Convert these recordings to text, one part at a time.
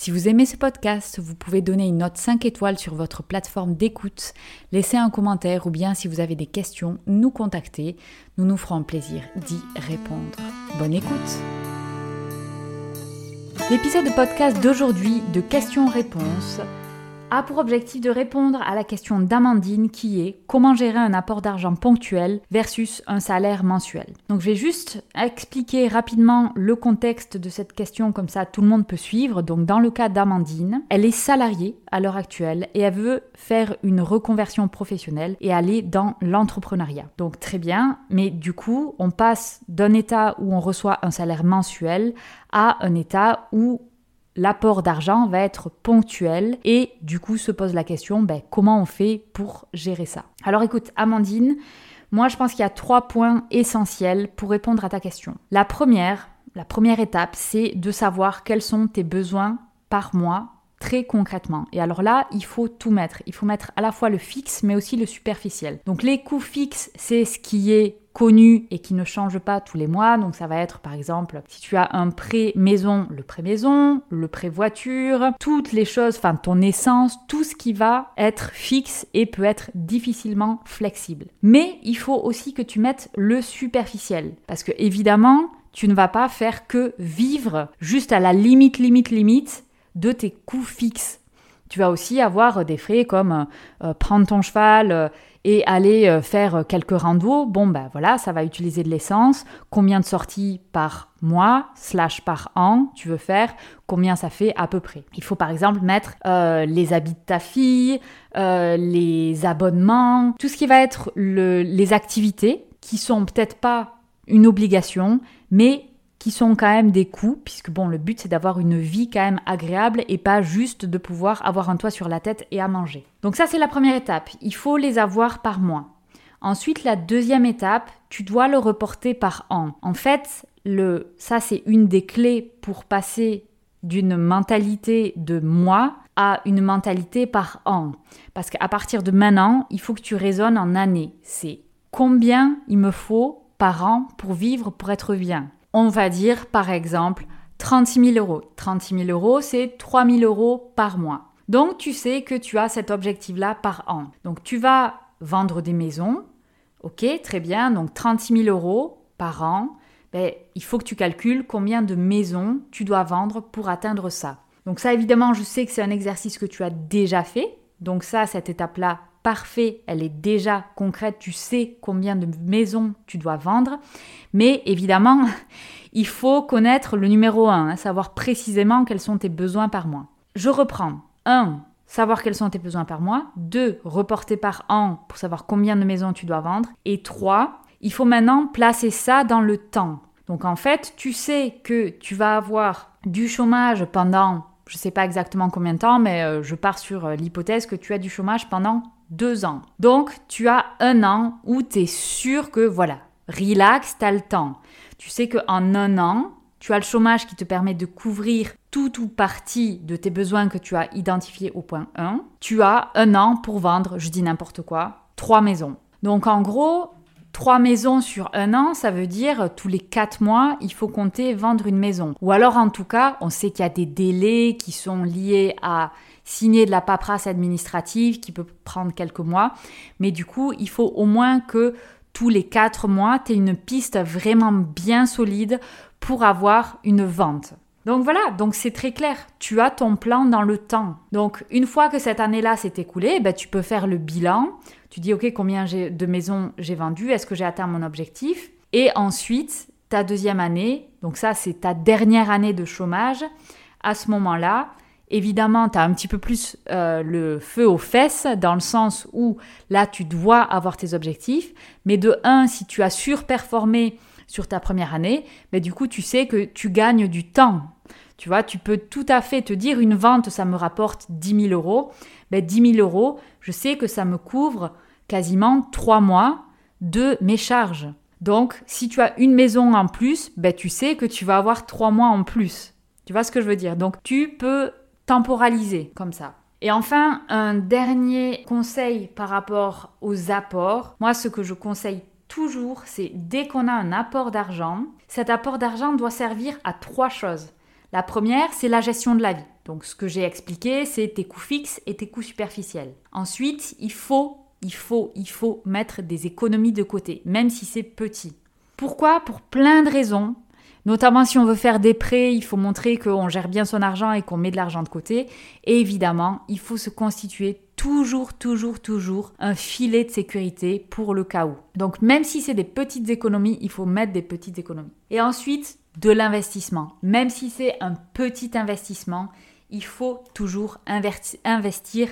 Si vous aimez ce podcast, vous pouvez donner une note 5 étoiles sur votre plateforme d'écoute, laisser un commentaire ou bien si vous avez des questions, nous contacter. Nous nous ferons plaisir d'y répondre. Bonne écoute L'épisode de podcast d'aujourd'hui de questions-réponses a pour objectif de répondre à la question d'Amandine qui est comment gérer un apport d'argent ponctuel versus un salaire mensuel. Donc je vais juste expliquer rapidement le contexte de cette question comme ça tout le monde peut suivre. Donc dans le cas d'Amandine, elle est salariée à l'heure actuelle et elle veut faire une reconversion professionnelle et aller dans l'entrepreneuriat. Donc très bien, mais du coup on passe d'un état où on reçoit un salaire mensuel à un état où l'apport d'argent va être ponctuel et du coup se pose la question ben, comment on fait pour gérer ça? Alors écoute Amandine, moi je pense qu'il y a trois points essentiels pour répondre à ta question. La première, la première étape, c'est de savoir quels sont tes besoins par mois très concrètement. Et alors là, il faut tout mettre. Il faut mettre à la fois le fixe, mais aussi le superficiel. Donc les coûts fixes, c'est ce qui est connu et qui ne change pas tous les mois. Donc ça va être par exemple si tu as un prêt maison, le prêt maison, le prêt voiture, toutes les choses, enfin ton essence, tout ce qui va être fixe et peut être difficilement flexible. Mais il faut aussi que tu mettes le superficiel parce que évidemment, tu ne vas pas faire que vivre juste à la limite, limite, limite de tes coûts fixes. Tu vas aussi avoir des frais comme euh, prendre ton cheval euh, et aller faire quelques randos. Bon, ben voilà, ça va utiliser de l'essence. Combien de sorties par mois, slash par an, tu veux faire? Combien ça fait à peu près? Il faut par exemple mettre les habits de ta fille, les abonnements, tout ce qui va être les activités qui sont peut-être pas une obligation, mais qui sont quand même des coûts, puisque bon, le but c'est d'avoir une vie quand même agréable et pas juste de pouvoir avoir un toit sur la tête et à manger. Donc ça c'est la première étape, il faut les avoir par mois. Ensuite, la deuxième étape, tu dois le reporter par an. En fait, le, ça c'est une des clés pour passer d'une mentalité de mois à une mentalité par an. Parce qu'à partir de maintenant, il faut que tu raisonnes en années. C'est combien il me faut par an pour vivre, pour être bien on va dire par exemple 36 000 euros. 36 000 euros, c'est 3 000 euros par mois. Donc tu sais que tu as cet objectif-là par an. Donc tu vas vendre des maisons. Ok, très bien. Donc 36 000 euros par an. Ben, il faut que tu calcules combien de maisons tu dois vendre pour atteindre ça. Donc ça, évidemment, je sais que c'est un exercice que tu as déjà fait. Donc ça, cette étape-là, parfait, elle est déjà concrète, tu sais combien de maisons tu dois vendre. Mais évidemment, il faut connaître le numéro 1, hein, savoir précisément quels sont tes besoins par mois. Je reprends. 1. Savoir quels sont tes besoins par mois. 2. Reporter par an pour savoir combien de maisons tu dois vendre. Et 3. Il faut maintenant placer ça dans le temps. Donc en fait, tu sais que tu vas avoir du chômage pendant, je ne sais pas exactement combien de temps, mais euh, je pars sur euh, l'hypothèse que tu as du chômage pendant deux ans. Donc, tu as un an où tu es sûr que, voilà, relax, tu as le temps. Tu sais qu'en un an, tu as le chômage qui te permet de couvrir tout ou partie de tes besoins que tu as identifiés au point 1. Tu as un an pour vendre, je dis n'importe quoi, trois maisons. Donc en gros, trois maisons sur un an, ça veut dire tous les quatre mois, il faut compter vendre une maison. Ou alors en tout cas, on sait qu'il y a des délais qui sont liés à signer de la paperasse administrative qui peut prendre quelques mois. Mais du coup, il faut au moins que tous les quatre mois, tu aies une piste vraiment bien solide pour avoir une vente. Donc voilà, donc c'est très clair. Tu as ton plan dans le temps. Donc une fois que cette année-là s'est écoulée, ben, tu peux faire le bilan. Tu dis, OK, combien de maisons j'ai vendues? Est-ce que j'ai atteint mon objectif? Et ensuite, ta deuxième année, donc ça c'est ta dernière année de chômage, à ce moment-là, Évidemment, tu as un petit peu plus euh, le feu aux fesses, dans le sens où là, tu dois avoir tes objectifs. Mais de un, si tu as surperformé sur ta première année, mais du coup, tu sais que tu gagnes du temps. Tu vois, tu peux tout à fait te dire une vente, ça me rapporte 10 000 euros. Ben, 10 000 euros, je sais que ça me couvre quasiment trois mois de mes charges. Donc, si tu as une maison en plus, ben, tu sais que tu vas avoir trois mois en plus. Tu vois ce que je veux dire? Donc, tu peux temporaliser comme ça. Et enfin, un dernier conseil par rapport aux apports. Moi, ce que je conseille toujours, c'est dès qu'on a un apport d'argent, cet apport d'argent doit servir à trois choses. La première, c'est la gestion de la vie. Donc ce que j'ai expliqué, c'est tes coûts fixes et tes coûts superficiels. Ensuite, il faut, il faut, il faut mettre des économies de côté, même si c'est petit. Pourquoi? Pour plein de raisons. Notamment si on veut faire des prêts, il faut montrer qu'on gère bien son argent et qu'on met de l'argent de côté. Et évidemment, il faut se constituer toujours, toujours, toujours un filet de sécurité pour le cas où. Donc même si c'est des petites économies, il faut mettre des petites économies. Et ensuite, de l'investissement. Même si c'est un petit investissement, il faut toujours investir.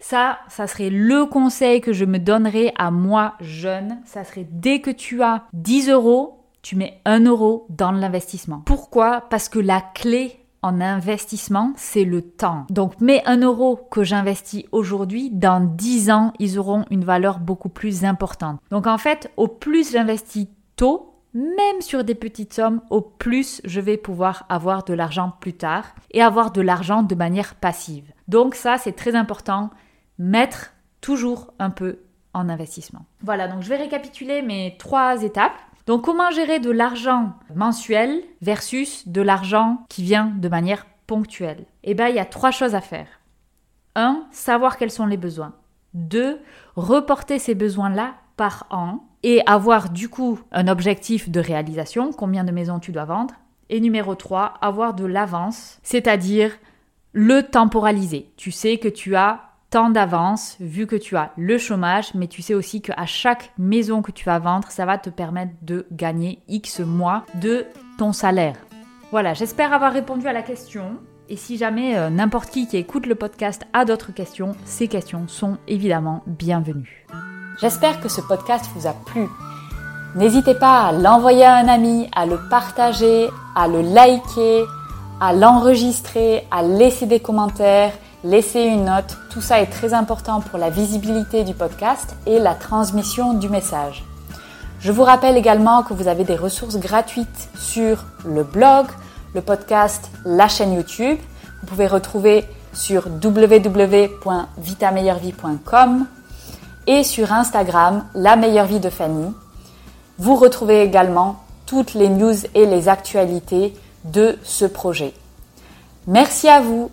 Ça, ça serait le conseil que je me donnerais à moi jeune. Ça serait dès que tu as 10 euros, tu mets 1 euro dans l'investissement. Pourquoi? Parce que la clé en investissement, c'est le temps. Donc mes 1 euro que j'investis aujourd'hui, dans 10 ans, ils auront une valeur beaucoup plus importante. Donc en fait, au plus j'investis tôt, même sur des petites sommes, au plus je vais pouvoir avoir de l'argent plus tard et avoir de l'argent de manière passive. Donc ça, c'est très important, mettre toujours un peu en investissement. Voilà, donc je vais récapituler mes trois étapes. Donc comment gérer de l'argent mensuel versus de l'argent qui vient de manière ponctuelle? Eh bien, il y a trois choses à faire. 1. Savoir quels sont les besoins. 2. Reporter ces besoins-là par an et avoir du coup un objectif de réalisation, combien de maisons tu dois vendre. Et numéro 3, avoir de l'avance, c'est-à-dire le temporaliser. Tu sais que tu as tant d'avance vu que tu as le chômage, mais tu sais aussi qu'à chaque maison que tu vas vendre, ça va te permettre de gagner X mois de ton salaire. Voilà, j'espère avoir répondu à la question. Et si jamais euh, n'importe qui qui écoute le podcast a d'autres questions, ces questions sont évidemment bienvenues. J'espère que ce podcast vous a plu. N'hésitez pas à l'envoyer à un ami, à le partager, à le liker, à l'enregistrer, à laisser des commentaires, laisser une note. Tout ça est très important pour la visibilité du podcast et la transmission du message. Je vous rappelle également que vous avez des ressources gratuites sur le blog, le podcast, la chaîne YouTube. Vous pouvez retrouver sur www.vitameilleurvie.com et sur Instagram, La meilleure vie de Fanny. Vous retrouvez également toutes les news et les actualités de ce projet. Merci à vous